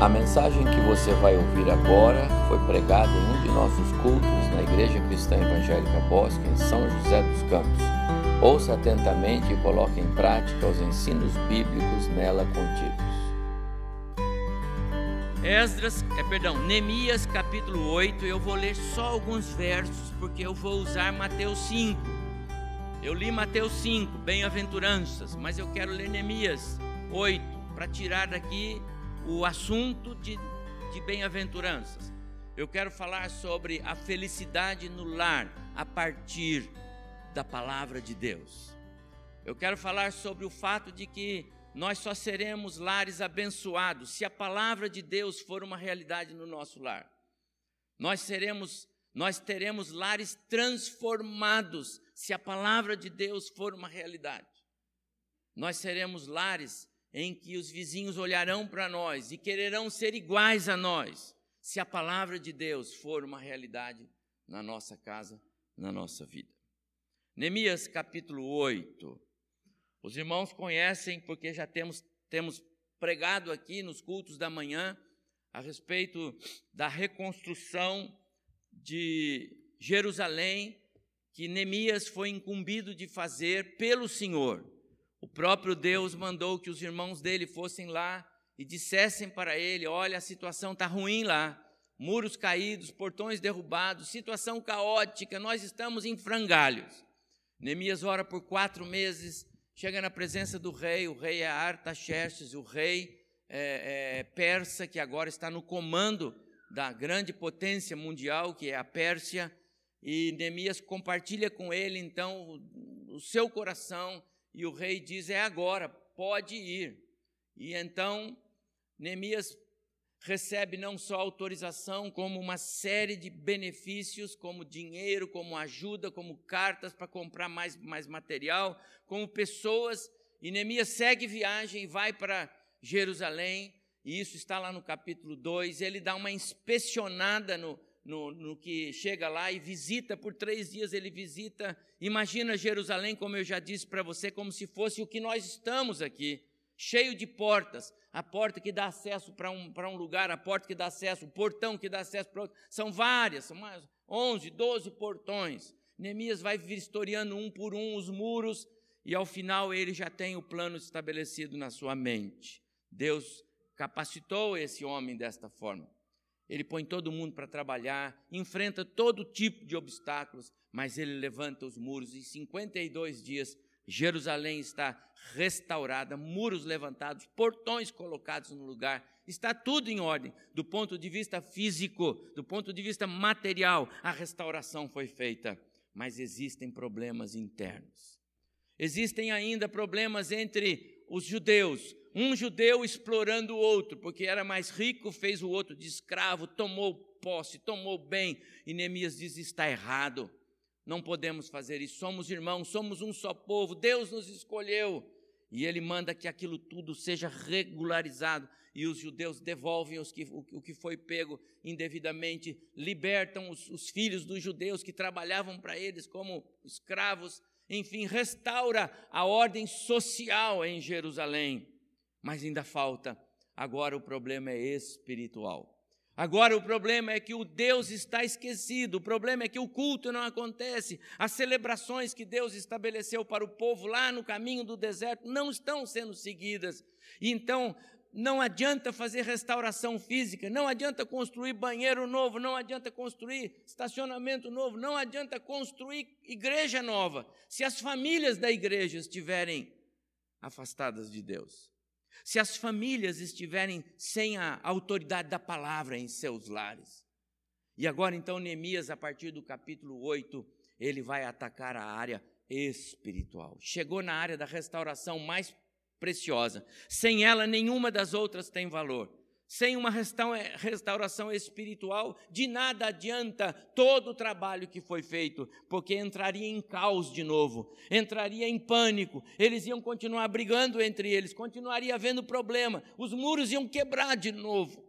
A mensagem que você vai ouvir agora foi pregada em um de nossos cultos na Igreja Cristã Evangélica Bosque, em São José dos Campos. Ouça atentamente e coloque em prática os ensinos bíblicos nela contidos. Esdras, é, perdão, Neemias capítulo 8, eu vou ler só alguns versos porque eu vou usar Mateus 5. Eu li Mateus 5, bem-aventuranças, mas eu quero ler Neemias 8 para tirar daqui o assunto de, de bem-aventuranças. Eu quero falar sobre a felicidade no lar a partir da palavra de Deus. Eu quero falar sobre o fato de que nós só seremos lares abençoados se a palavra de Deus for uma realidade no nosso lar. Nós seremos, nós teremos lares transformados se a palavra de Deus for uma realidade. Nós seremos lares em que os vizinhos olharão para nós e quererão ser iguais a nós, se a palavra de Deus for uma realidade na nossa casa, na nossa vida. Neemias capítulo 8. Os irmãos conhecem porque já temos, temos pregado aqui nos cultos da manhã a respeito da reconstrução de Jerusalém, que Neemias foi incumbido de fazer pelo Senhor. O próprio Deus mandou que os irmãos dele fossem lá e dissessem para ele: Olha, a situação está ruim lá, muros caídos, portões derrubados, situação caótica, nós estamos em frangalhos. Neemias ora por quatro meses, chega na presença do rei, o rei é Artaxerxes, o rei é, é, persa, que agora está no comando da grande potência mundial, que é a Pérsia, e Neemias compartilha com ele, então, o, o seu coração e o rei diz: É agora, pode ir. E então Neemias recebe não só autorização, como uma série de benefícios, como dinheiro, como ajuda, como cartas para comprar mais, mais material, como pessoas. E Neemias segue viagem vai para Jerusalém, e isso está lá no capítulo 2. Ele dá uma inspecionada no, no, no, que chega lá e visita, por três dias ele visita. Imagina Jerusalém, como eu já disse para você, como se fosse o que nós estamos aqui, cheio de portas. A porta que dá acesso para um, um lugar, a porta que dá acesso, o portão que dá acesso para outro. São várias, são mais 11, 12 portões. Neemias vai vistoriando um por um os muros e ao final ele já tem o plano estabelecido na sua mente. Deus capacitou esse homem desta forma. Ele põe todo mundo para trabalhar, enfrenta todo tipo de obstáculos, mas ele levanta os muros e em 52 dias Jerusalém está restaurada, muros levantados, portões colocados no lugar, está tudo em ordem. Do ponto de vista físico, do ponto de vista material, a restauração foi feita, mas existem problemas internos. Existem ainda problemas entre os judeus, um judeu explorando o outro, porque era mais rico, fez o outro de escravo, tomou posse, tomou bem. E Neemias diz: está errado, não podemos fazer isso, somos irmãos, somos um só povo, Deus nos escolheu. E ele manda que aquilo tudo seja regularizado, e os judeus devolvem os que, o, o que foi pego indevidamente, libertam os, os filhos dos judeus que trabalhavam para eles como escravos, enfim, restaura a ordem social em Jerusalém. Mas ainda falta. Agora o problema é espiritual. Agora o problema é que o Deus está esquecido, o problema é que o culto não acontece, as celebrações que Deus estabeleceu para o povo lá no caminho do deserto não estão sendo seguidas. E então não adianta fazer restauração física, não adianta construir banheiro novo, não adianta construir estacionamento novo, não adianta construir igreja nova, se as famílias da igreja estiverem afastadas de Deus se as famílias estiverem sem a autoridade da palavra em seus lares. E agora, então, Neemias, a partir do capítulo 8, ele vai atacar a área espiritual. Chegou na área da restauração mais preciosa. Sem ela, nenhuma das outras tem valor. Sem uma restauração espiritual, de nada adianta todo o trabalho que foi feito, porque entraria em caos de novo, entraria em pânico, eles iam continuar brigando entre eles, continuaria havendo problema, os muros iam quebrar de novo.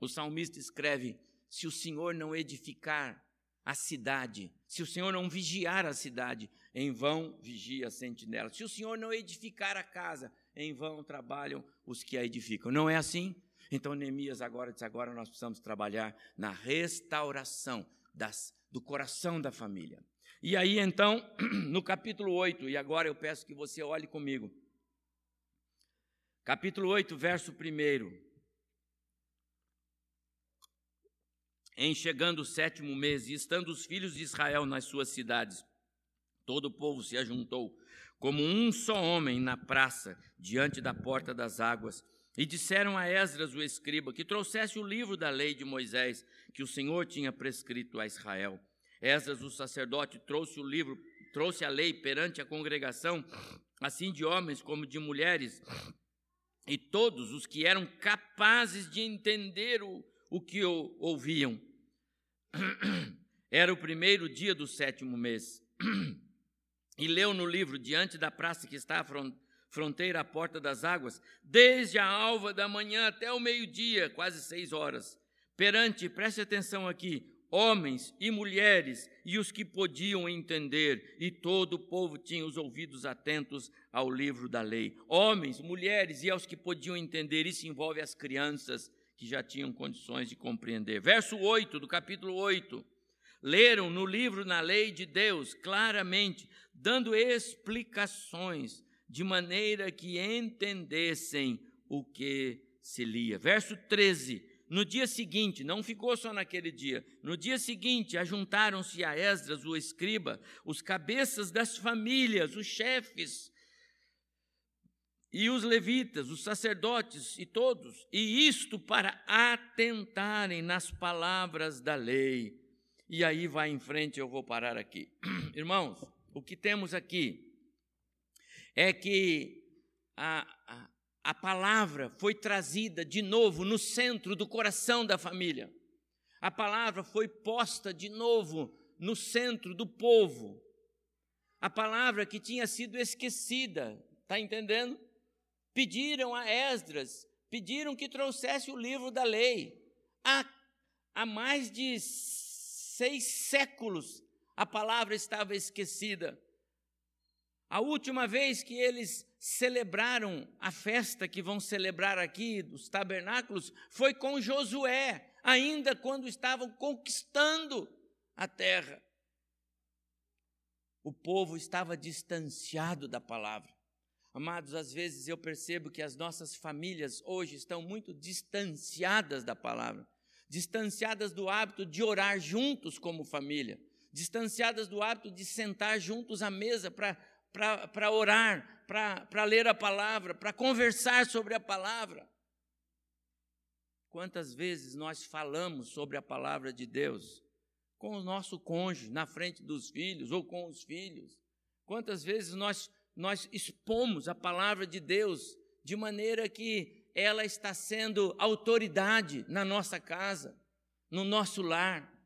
O salmista escreve: Se o Senhor não edificar a cidade, se o Senhor não vigiar a cidade, em vão vigia a sentinela. Se o Senhor não edificar a casa, em vão trabalham os que a edificam. Não é assim? Então Neemias agora diz: agora nós precisamos trabalhar na restauração das, do coração da família. E aí então, no capítulo 8, e agora eu peço que você olhe comigo. Capítulo 8, verso 1. Em chegando o sétimo mês, e estando os filhos de Israel nas suas cidades, todo o povo se ajuntou, como um só homem na praça, diante da porta das águas, e disseram a Esdras, o escriba, que trouxesse o livro da lei de Moisés, que o Senhor tinha prescrito a Israel. Esdras, o sacerdote, trouxe o livro, trouxe a lei perante a congregação, assim de homens como de mulheres, e todos os que eram capazes de entender o, o que ouviam. Era o primeiro dia do sétimo mês. E leu no livro, diante da praça que está à fronteira, à porta das águas, desde a alva da manhã até o meio-dia, quase seis horas. Perante, preste atenção aqui, homens e mulheres e os que podiam entender, e todo o povo tinha os ouvidos atentos ao livro da lei. Homens, mulheres e aos que podiam entender, isso envolve as crianças que já tinham condições de compreender. Verso 8 do capítulo 8. Leram no livro na lei de Deus claramente, dando explicações de maneira que entendessem o que se lia. Verso 13. No dia seguinte, não ficou só naquele dia, no dia seguinte ajuntaram-se a Esdras, o escriba, os cabeças das famílias, os chefes e os levitas, os sacerdotes e todos, e isto para atentarem nas palavras da lei. E aí vai em frente, eu vou parar aqui. Irmãos, o que temos aqui é que a, a, a palavra foi trazida de novo no centro do coração da família. A palavra foi posta de novo no centro do povo. A palavra que tinha sido esquecida, está entendendo? Pediram a Esdras, pediram que trouxesse o livro da lei. Há, há mais de seis séculos a palavra estava esquecida. A última vez que eles celebraram a festa que vão celebrar aqui dos tabernáculos foi com Josué, ainda quando estavam conquistando a terra. O povo estava distanciado da palavra. Amados, às vezes eu percebo que as nossas famílias hoje estão muito distanciadas da palavra, distanciadas do hábito de orar juntos como família, distanciadas do hábito de sentar juntos à mesa para orar, para ler a palavra, para conversar sobre a palavra. Quantas vezes nós falamos sobre a palavra de Deus com o nosso cônjuge, na frente dos filhos ou com os filhos? Quantas vezes nós nós expomos a palavra de Deus de maneira que ela está sendo autoridade na nossa casa, no nosso lar.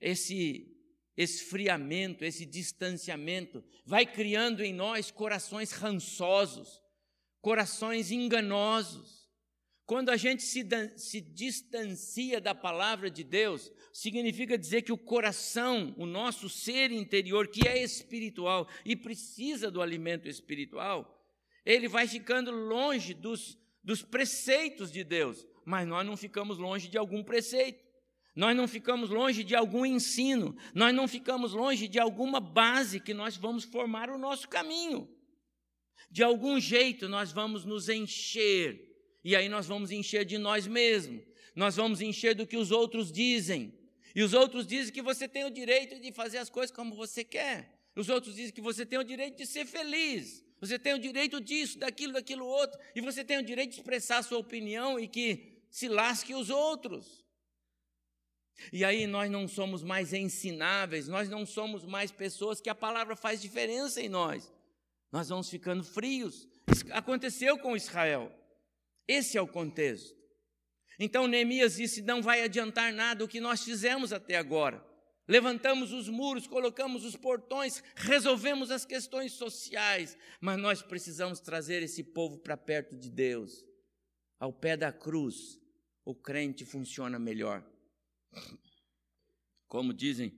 Esse esfriamento, esse distanciamento vai criando em nós corações rançosos, corações enganosos. Quando a gente se, se distancia da palavra de Deus, significa dizer que o coração, o nosso ser interior, que é espiritual e precisa do alimento espiritual, ele vai ficando longe dos, dos preceitos de Deus. Mas nós não ficamos longe de algum preceito, nós não ficamos longe de algum ensino, nós não ficamos longe de alguma base que nós vamos formar o nosso caminho. De algum jeito nós vamos nos encher e aí nós vamos encher de nós mesmos, nós vamos encher do que os outros dizem. E os outros dizem que você tem o direito de fazer as coisas como você quer. Os outros dizem que você tem o direito de ser feliz. Você tem o direito disso, daquilo, daquilo outro. E você tem o direito de expressar a sua opinião e que se lasque os outros. E aí nós não somos mais ensináveis, nós não somos mais pessoas que a palavra faz diferença em nós. Nós vamos ficando frios. Isso aconteceu com Israel. Esse é o contexto. Então Neemias disse: não vai adiantar nada o que nós fizemos até agora. Levantamos os muros, colocamos os portões, resolvemos as questões sociais, mas nós precisamos trazer esse povo para perto de Deus. Ao pé da cruz, o crente funciona melhor. como dizem,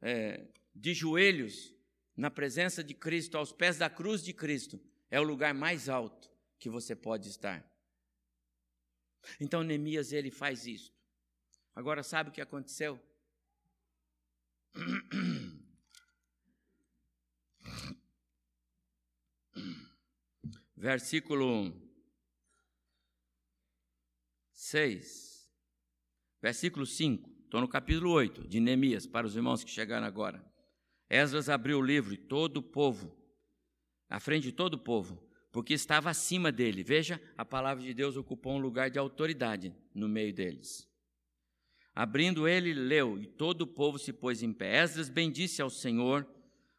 é, de joelhos na presença de Cristo, aos pés da cruz de Cristo, é o lugar mais alto que você pode estar. Então Neemias ele faz isso. Agora sabe o que aconteceu? Versículo 6. Versículo 5. Estou no capítulo 8 de Neemias, para os irmãos que chegaram agora. Esdras abriu o livro e todo o povo, à frente de todo o povo, porque estava acima dele. Veja, a palavra de Deus ocupou um lugar de autoridade no meio deles. Abrindo ele, leu, e todo o povo se pôs em pé. Esdras bendisse ao Senhor,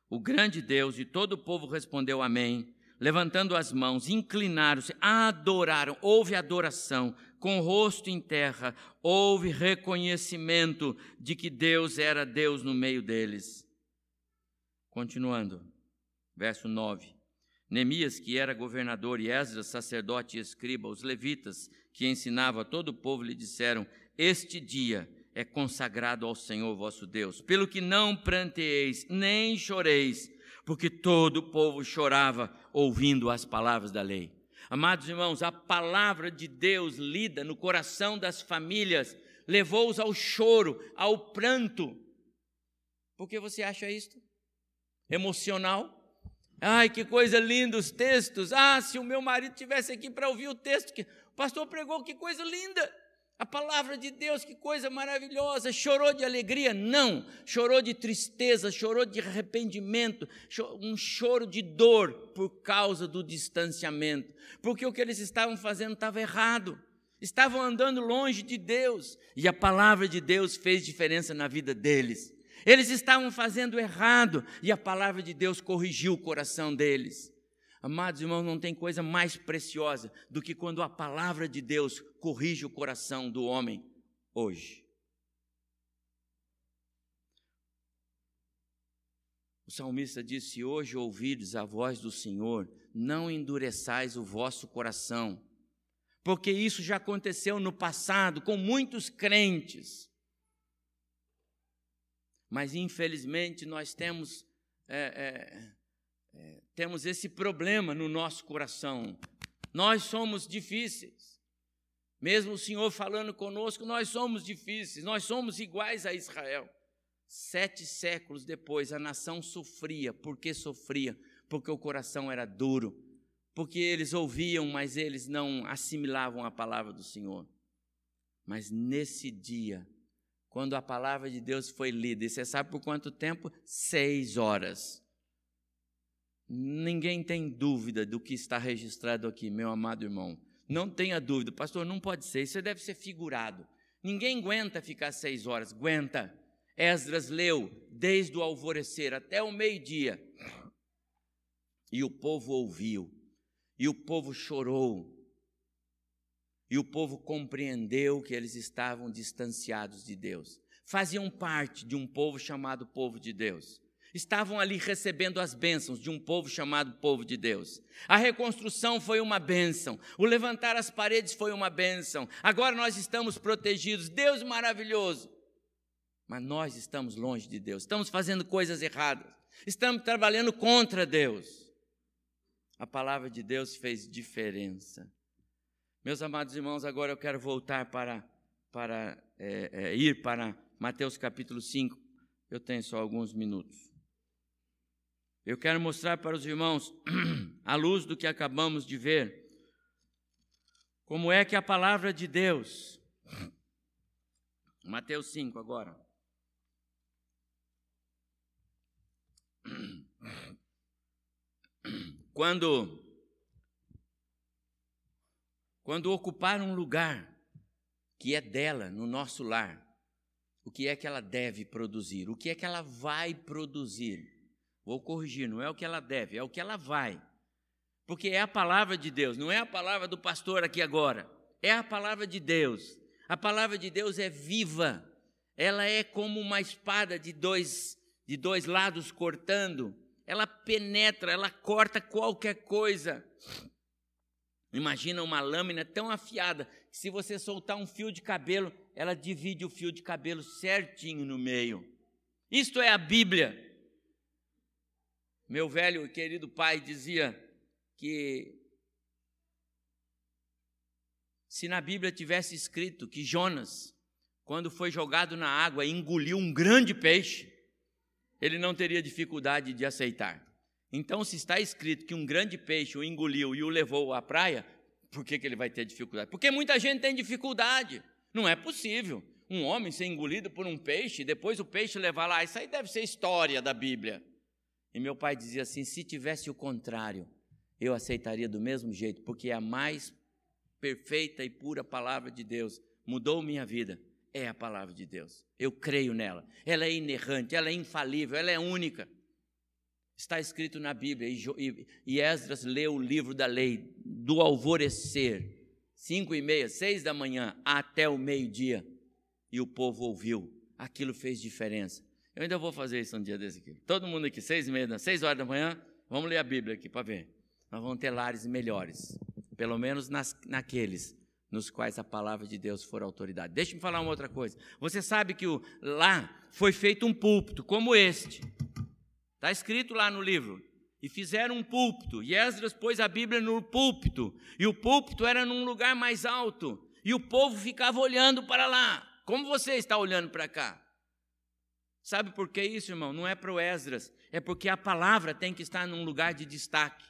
o grande Deus, e todo o povo respondeu amém. Levantando as mãos, inclinaram-se, adoraram, houve adoração, com o rosto em terra, houve reconhecimento de que Deus era Deus no meio deles. Continuando, verso 9. Neemias, que era governador, e Esdras, sacerdote e escriba, os levitas, que ensinava a todo o povo, lhe disseram: Este dia é consagrado ao Senhor vosso Deus, pelo que não pranteeis, nem choreis, porque todo o povo chorava ouvindo as palavras da lei. Amados irmãos, a palavra de Deus lida no coração das famílias levou-os ao choro, ao pranto. Por que você acha isto? Emocional? Ai, que coisa linda os textos. Ah, se o meu marido tivesse aqui para ouvir o texto que o pastor pregou, que coisa linda. A palavra de Deus, que coisa maravilhosa. Chorou de alegria? Não. Chorou de tristeza, chorou de arrependimento, um choro de dor por causa do distanciamento. Porque o que eles estavam fazendo estava errado. Estavam andando longe de Deus. E a palavra de Deus fez diferença na vida deles. Eles estavam fazendo errado e a palavra de Deus corrigiu o coração deles. Amados irmãos, não tem coisa mais preciosa do que quando a palavra de Deus corrige o coração do homem hoje. O salmista disse: Se hoje ouvides a voz do Senhor, não endureçais o vosso coração, porque isso já aconteceu no passado com muitos crentes. Mas infelizmente nós temos, é, é, é, temos esse problema no nosso coração. Nós somos difíceis. Mesmo o Senhor falando conosco, nós somos difíceis, nós somos iguais a Israel. Sete séculos depois, a nação sofria. Por que sofria? Porque o coração era duro. Porque eles ouviam, mas eles não assimilavam a palavra do Senhor. Mas nesse dia, quando a palavra de Deus foi lida. E você sabe por quanto tempo? Seis horas. Ninguém tem dúvida do que está registrado aqui, meu amado irmão. Não tenha dúvida, pastor, não pode ser, isso deve ser figurado. Ninguém aguenta ficar seis horas, aguenta. Esdras leu desde o alvorecer até o meio-dia. E o povo ouviu, e o povo chorou, e o povo compreendeu que eles estavam distanciados de Deus. Faziam parte de um povo chamado povo de Deus. Estavam ali recebendo as bênçãos de um povo chamado povo de Deus. A reconstrução foi uma bênção. O levantar as paredes foi uma bênção. Agora nós estamos protegidos. Deus maravilhoso. Mas nós estamos longe de Deus. Estamos fazendo coisas erradas. Estamos trabalhando contra Deus. A palavra de Deus fez diferença. Meus amados irmãos, agora eu quero voltar para, para é, é, ir para Mateus capítulo 5. Eu tenho só alguns minutos. Eu quero mostrar para os irmãos, à luz do que acabamos de ver, como é que a palavra de Deus. Mateus 5 agora. Quando quando ocupar um lugar que é dela, no nosso lar, o que é que ela deve produzir? O que é que ela vai produzir? Vou corrigir, não é o que ela deve, é o que ela vai. Porque é a palavra de Deus, não é a palavra do pastor aqui agora. É a palavra de Deus. A palavra de Deus é viva. Ela é como uma espada de dois, de dois lados cortando. Ela penetra, ela corta qualquer coisa. Imagina uma lâmina tão afiada que se você soltar um fio de cabelo, ela divide o fio de cabelo certinho no meio. Isto é a Bíblia. Meu velho e querido pai dizia que se na Bíblia tivesse escrito que Jonas, quando foi jogado na água, engoliu um grande peixe, ele não teria dificuldade de aceitar. Então, se está escrito que um grande peixe o engoliu e o levou à praia, por que, que ele vai ter dificuldade? Porque muita gente tem dificuldade. Não é possível um homem ser engolido por um peixe e depois o peixe levar lá. Isso aí deve ser história da Bíblia. E meu pai dizia assim: se tivesse o contrário, eu aceitaria do mesmo jeito, porque é a mais perfeita e pura palavra de Deus mudou minha vida. É a palavra de Deus. Eu creio nela. Ela é inerrante, ela é infalível, ela é única. Está escrito na Bíblia, e Esdras leu o livro da lei do alvorecer, cinco e meia, seis da manhã, até o meio-dia, e o povo ouviu. Aquilo fez diferença. Eu ainda vou fazer isso um dia desse aqui. Todo mundo aqui, seis e meia, seis horas da manhã, vamos ler a Bíblia aqui para ver. Nós vamos ter lares melhores, pelo menos nas, naqueles nos quais a palavra de Deus for autoridade. Deixa-me falar uma outra coisa. Você sabe que o, lá foi feito um púlpito como este. Está escrito lá no livro. E fizeram um púlpito. E Esdras pôs a Bíblia no púlpito. E o púlpito era num lugar mais alto. E o povo ficava olhando para lá. Como você está olhando para cá? Sabe por que isso, irmão? Não é para o Esdras. É porque a palavra tem que estar num lugar de destaque.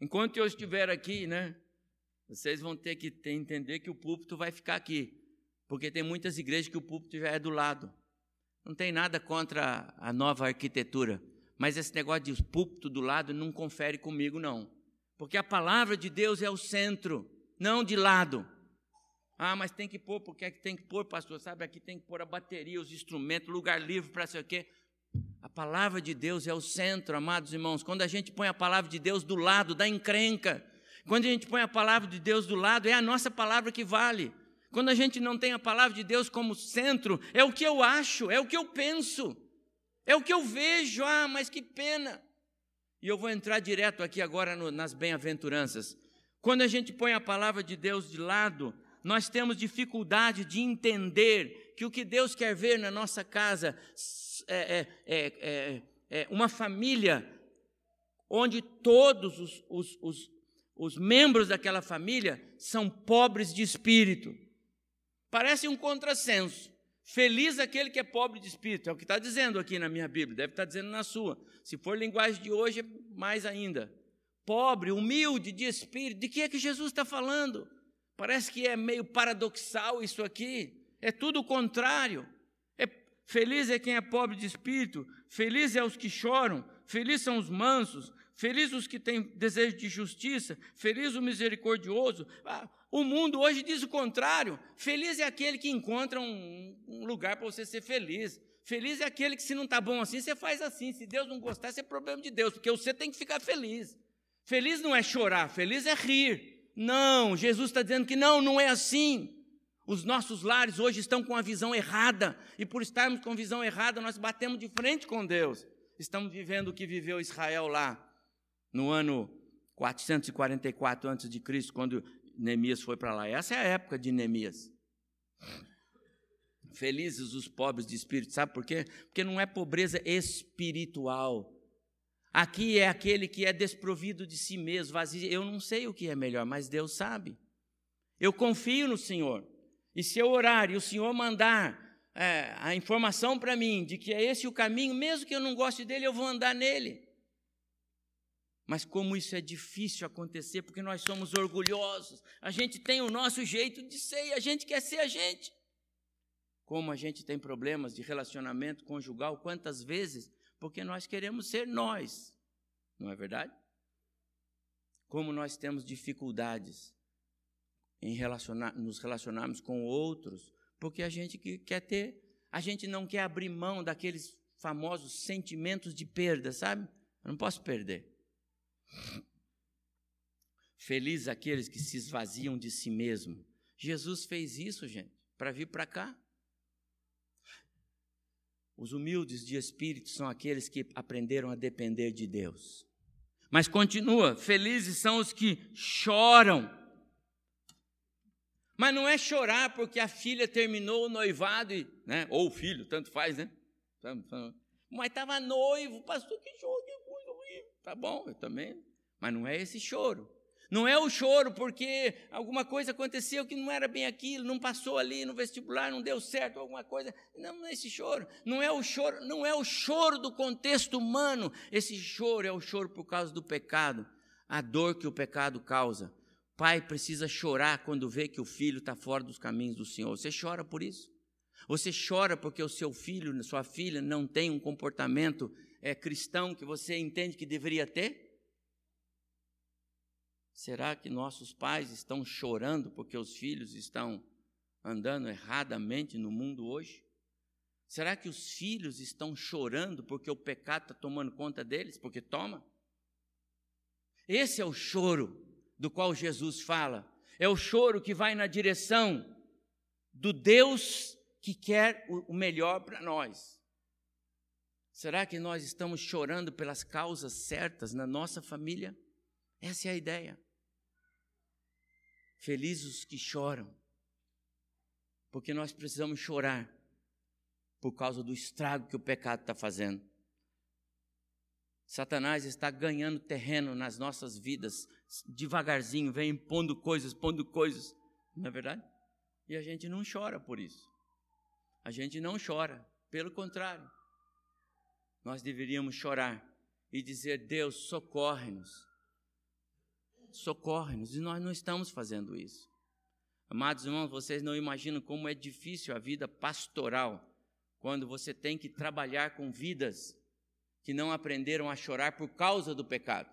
Enquanto eu estiver aqui, né? Vocês vão ter que entender que o púlpito vai ficar aqui. Porque tem muitas igrejas que o púlpito já é do lado. Não tem nada contra a nova arquitetura, mas esse negócio de púlpito do lado não confere comigo, não. Porque a palavra de Deus é o centro, não de lado. Ah, mas tem que pôr, porque é que tem que pôr, pastor? Sabe, aqui tem que pôr a bateria, os instrumentos, lugar livre para sei o quê. A palavra de Deus é o centro, amados irmãos. Quando a gente põe a palavra de Deus do lado da encrenca, quando a gente põe a palavra de Deus do lado, é a nossa palavra que vale. Quando a gente não tem a palavra de Deus como centro, é o que eu acho, é o que eu penso, é o que eu vejo. Ah, mas que pena. E eu vou entrar direto aqui agora no, nas bem-aventuranças. Quando a gente põe a palavra de Deus de lado, nós temos dificuldade de entender que o que Deus quer ver na nossa casa é, é, é, é, é uma família onde todos os, os, os, os membros daquela família são pobres de espírito. Parece um contrassenso. Feliz aquele que é pobre de espírito, é o que está dizendo aqui na minha Bíblia, deve estar dizendo na sua. Se for linguagem de hoje, mais ainda. Pobre, humilde de espírito, de que é que Jesus está falando? Parece que é meio paradoxal isso aqui. É tudo o contrário. É, feliz é quem é pobre de espírito, feliz é os que choram, felizes são os mansos, felizes os que têm desejo de justiça, feliz o misericordioso. Ah, o mundo hoje diz o contrário. Feliz é aquele que encontra um, um lugar para você ser feliz. Feliz é aquele que, se não está bom assim, você faz assim. Se Deus não gostar, isso é problema de Deus, porque você tem que ficar feliz. Feliz não é chorar, feliz é rir. Não, Jesus está dizendo que não, não é assim. Os nossos lares hoje estão com a visão errada, e por estarmos com a visão errada, nós batemos de frente com Deus. Estamos vivendo o que viveu Israel lá, no ano 444 a.C., quando Neemias foi para lá. Essa é a época de Neemias. Felizes os pobres de espírito, sabe por quê? Porque não é pobreza espiritual. Aqui é aquele que é desprovido de si mesmo, vazio. Eu não sei o que é melhor, mas Deus sabe. Eu confio no Senhor. E se eu orar e o Senhor mandar é, a informação para mim de que é esse o caminho, mesmo que eu não goste dele, eu vou andar nele. Mas como isso é difícil acontecer, porque nós somos orgulhosos, a gente tem o nosso jeito de ser e a gente quer ser a gente. Como a gente tem problemas de relacionamento conjugal, quantas vezes? Porque nós queremos ser nós, não é verdade? Como nós temos dificuldades em relacionar, nos relacionarmos com outros, porque a gente quer ter, a gente não quer abrir mão daqueles famosos sentimentos de perda, sabe? Eu não posso perder. Felizes aqueles que se esvaziam de si mesmo. Jesus fez isso, gente, para vir para cá. Os humildes de espírito são aqueles que aprenderam a depender de Deus. Mas continua: felizes são os que choram. Mas não é chorar porque a filha terminou o noivado, e, né, ou o filho, tanto faz, né? Mas estava noivo, pastor, que choro. Tá bom, eu também. Mas não é esse choro. Não é o choro porque alguma coisa aconteceu que não era bem aquilo, não passou ali no vestibular, não deu certo alguma coisa. Não, não é esse choro. Não é o choro, não é o choro do contexto humano. Esse choro é o choro por causa do pecado, a dor que o pecado causa. Pai precisa chorar quando vê que o filho está fora dos caminhos do Senhor. Você chora por isso? Você chora porque o seu filho, sua filha, não tem um comportamento é, cristão que você entende que deveria ter? Será que nossos pais estão chorando porque os filhos estão andando erradamente no mundo hoje? Será que os filhos estão chorando porque o pecado está tomando conta deles? Porque toma? Esse é o choro do qual Jesus fala. É o choro que vai na direção do Deus que quer o melhor para nós. Será que nós estamos chorando pelas causas certas na nossa família? Essa é a ideia. Felizes os que choram, porque nós precisamos chorar por causa do estrago que o pecado está fazendo. Satanás está ganhando terreno nas nossas vidas, devagarzinho, vem pondo coisas, pondo coisas, não é verdade? E a gente não chora por isso. A gente não chora, pelo contrário. Nós deveríamos chorar e dizer: Deus, socorre-nos socorre-nos. E nós não estamos fazendo isso. Amados irmãos, vocês não imaginam como é difícil a vida pastoral quando você tem que trabalhar com vidas que não aprenderam a chorar por causa do pecado.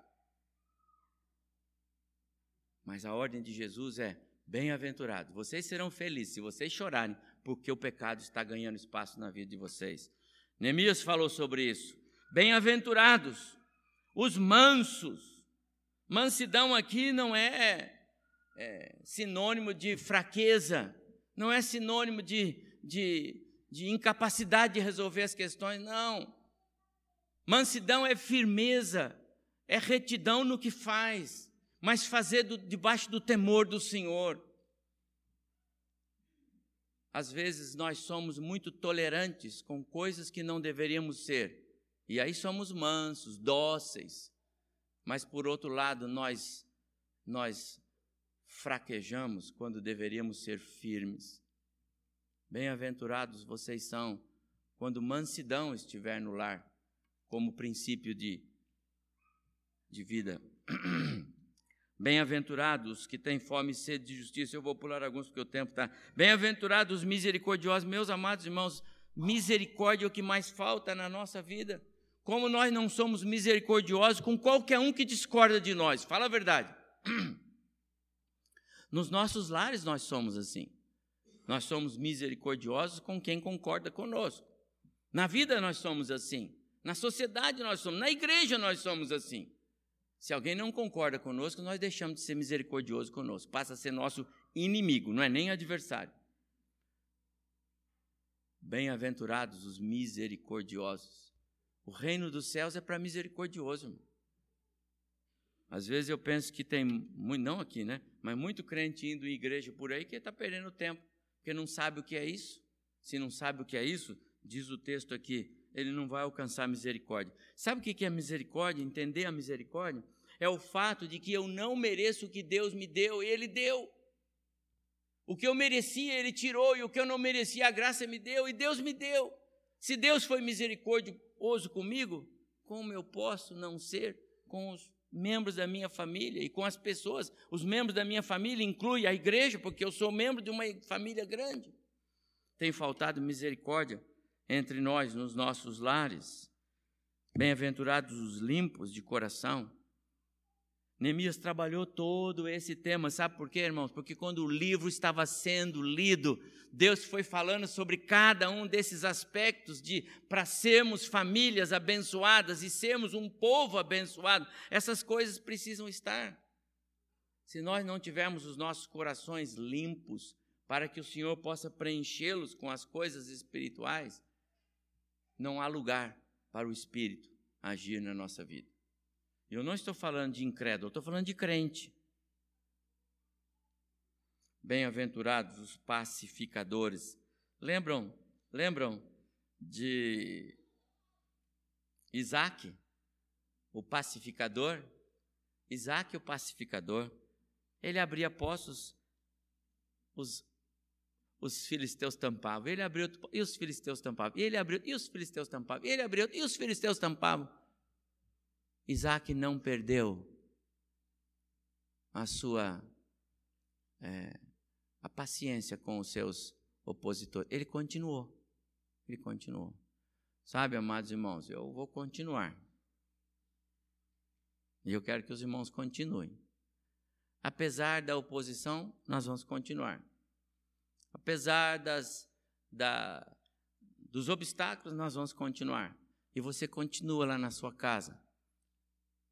Mas a ordem de Jesus é: bem-aventurados, vocês serão felizes se vocês chorarem, porque o pecado está ganhando espaço na vida de vocês. Neemias falou sobre isso. Bem-aventurados os mansos, Mansidão aqui não é, é sinônimo de fraqueza, não é sinônimo de, de, de incapacidade de resolver as questões, não. Mansidão é firmeza, é retidão no que faz, mas fazer do, debaixo do temor do Senhor. Às vezes nós somos muito tolerantes com coisas que não deveríamos ser, e aí somos mansos, dóceis, mas por outro lado, nós nós fraquejamos quando deveríamos ser firmes. Bem-aventurados vocês são quando mansidão estiver no lar, como princípio de, de vida. Bem-aventurados que têm fome e sede de justiça. Eu vou pular alguns porque o tempo está. Bem-aventurados os misericordiosos, meus amados irmãos. Misericórdia é o que mais falta na nossa vida como nós não somos misericordiosos com qualquer um que discorda de nós. Fala a verdade. Nos nossos lares nós somos assim. Nós somos misericordiosos com quem concorda conosco. Na vida nós somos assim. Na sociedade nós somos. Na igreja nós somos assim. Se alguém não concorda conosco, nós deixamos de ser misericordioso conosco. Passa a ser nosso inimigo, não é nem adversário. Bem-aventurados os misericordiosos o reino dos céus é para misericordioso. Irmão. Às vezes eu penso que tem, não aqui, né? Mas muito crente indo em igreja por aí que está perdendo tempo, porque não sabe o que é isso. Se não sabe o que é isso, diz o texto aqui, ele não vai alcançar misericórdia. Sabe o que é misericórdia? Entender a misericórdia? É o fato de que eu não mereço o que Deus me deu, e Ele deu. O que eu merecia, Ele tirou, e o que eu não merecia, a graça me deu, e Deus me deu. Se Deus foi misericórdia, ouso comigo, como eu posso não ser com os membros da minha família e com as pessoas? Os membros da minha família inclui a igreja, porque eu sou membro de uma família grande. Tem faltado misericórdia entre nós nos nossos lares. Bem-aventurados os limpos de coração. Neemias trabalhou todo esse tema, sabe por quê, irmãos? Porque quando o livro estava sendo lido, Deus foi falando sobre cada um desses aspectos de para sermos famílias abençoadas e sermos um povo abençoado, essas coisas precisam estar. Se nós não tivermos os nossos corações limpos para que o Senhor possa preenchê-los com as coisas espirituais, não há lugar para o Espírito agir na nossa vida. Eu não estou falando de incrédulo, estou falando de crente. Bem-aventurados os pacificadores. Lembram? Lembram de Isaac, o pacificador, Isaac, o pacificador, ele abria poços, os, os filisteus tampavam, ele abriu, e os filisteus tampavam, ele abriu, e os filisteus tampavam, ele abriu, e os filisteus tampavam. Isaac não perdeu a sua é, a paciência com os seus opositores. Ele continuou. Ele continuou. Sabe, amados irmãos, eu vou continuar. E eu quero que os irmãos continuem. Apesar da oposição, nós vamos continuar. Apesar das, da, dos obstáculos, nós vamos continuar. E você continua lá na sua casa.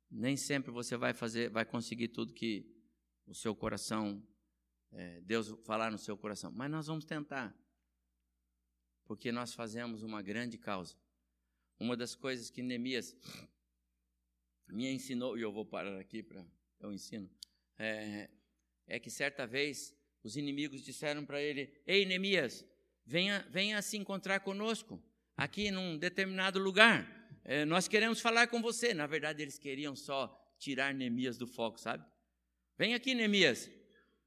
Nem sempre você vai fazer, vai conseguir tudo que o seu coração, é, Deus falar no seu coração. Mas nós vamos tentar. Porque nós fazemos uma grande causa. Uma das coisas que Neemias me ensinou, e eu vou parar aqui para eu ensino, é, é, que certa vez os inimigos disseram para ele: Ei, Neemias, venha, venha se encontrar conosco aqui num determinado lugar. É, nós queremos falar com você. Na verdade, eles queriam só tirar Neemias do foco, sabe? Vem aqui, Neemias.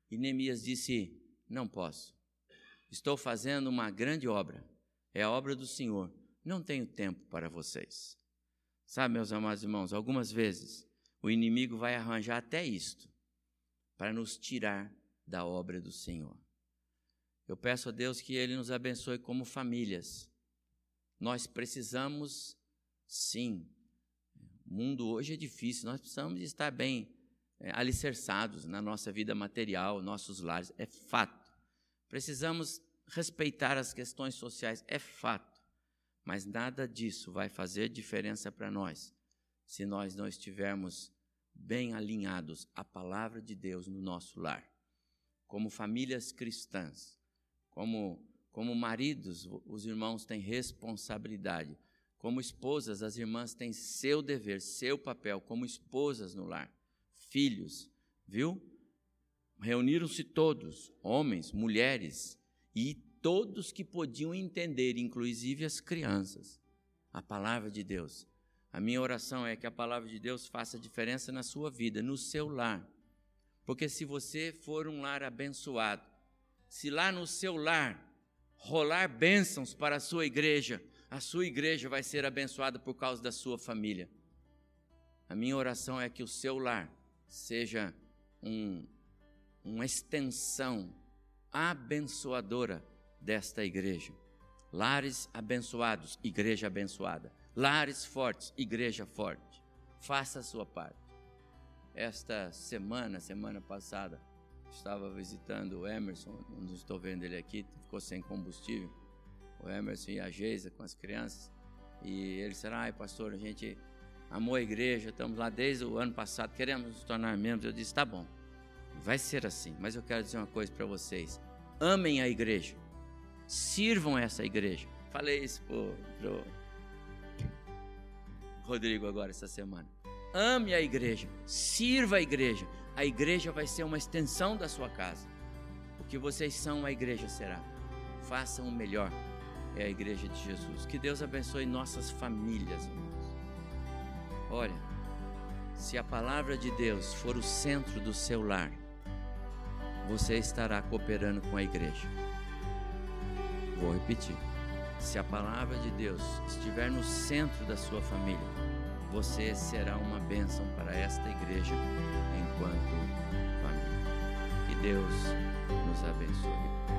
E Neemias disse: Não posso. Estou fazendo uma grande obra. É a obra do Senhor. Não tenho tempo para vocês. Sabe, meus amados irmãos, algumas vezes o inimigo vai arranjar até isto para nos tirar da obra do Senhor. Eu peço a Deus que Ele nos abençoe como famílias. Nós precisamos, sim, o mundo hoje é difícil, nós precisamos estar bem é, alicerçados na nossa vida material, nossos lares, é fato. Precisamos respeitar as questões sociais, é fato. Mas nada disso vai fazer diferença para nós se nós não estivermos bem alinhados à palavra de Deus no nosso lar. Como famílias cristãs, como, como maridos, os irmãos têm responsabilidade. Como esposas, as irmãs têm seu dever, seu papel como esposas no lar. Filhos, viu? Reuniram-se todos, homens, mulheres, e todos que podiam entender, inclusive as crianças, a palavra de Deus. A minha oração é que a palavra de Deus faça diferença na sua vida, no seu lar. Porque se você for um lar abençoado, se lá no seu lar rolar bênçãos para a sua igreja, a sua igreja vai ser abençoada por causa da sua família. A minha oração é que o seu lar seja um, uma extensão abençoadora desta igreja. Lares abençoados, igreja abençoada. Lares fortes, igreja forte. Faça a sua parte. Esta semana, semana passada, estava visitando o Emerson, não estou vendo ele aqui, ficou sem combustível. O Emerson e a Geisa com as crianças. E eles disseram: ai, pastor, a gente amou a igreja, estamos lá desde o ano passado, queremos nos tornar membros. Eu disse: tá bom, vai ser assim, mas eu quero dizer uma coisa para vocês: amem a igreja sirvam essa igreja. Falei isso pro, pro Rodrigo agora essa semana. Ame a igreja, sirva a igreja. A igreja vai ser uma extensão da sua casa. O que vocês são, a igreja será. Façam o melhor. É a igreja de Jesus. Que Deus abençoe nossas famílias, irmãos. Olha, se a palavra de Deus for o centro do seu lar, você estará cooperando com a igreja. Vou repetir. Se a palavra de Deus estiver no centro da sua família, você será uma bênção para esta igreja enquanto família. Que Deus nos abençoe.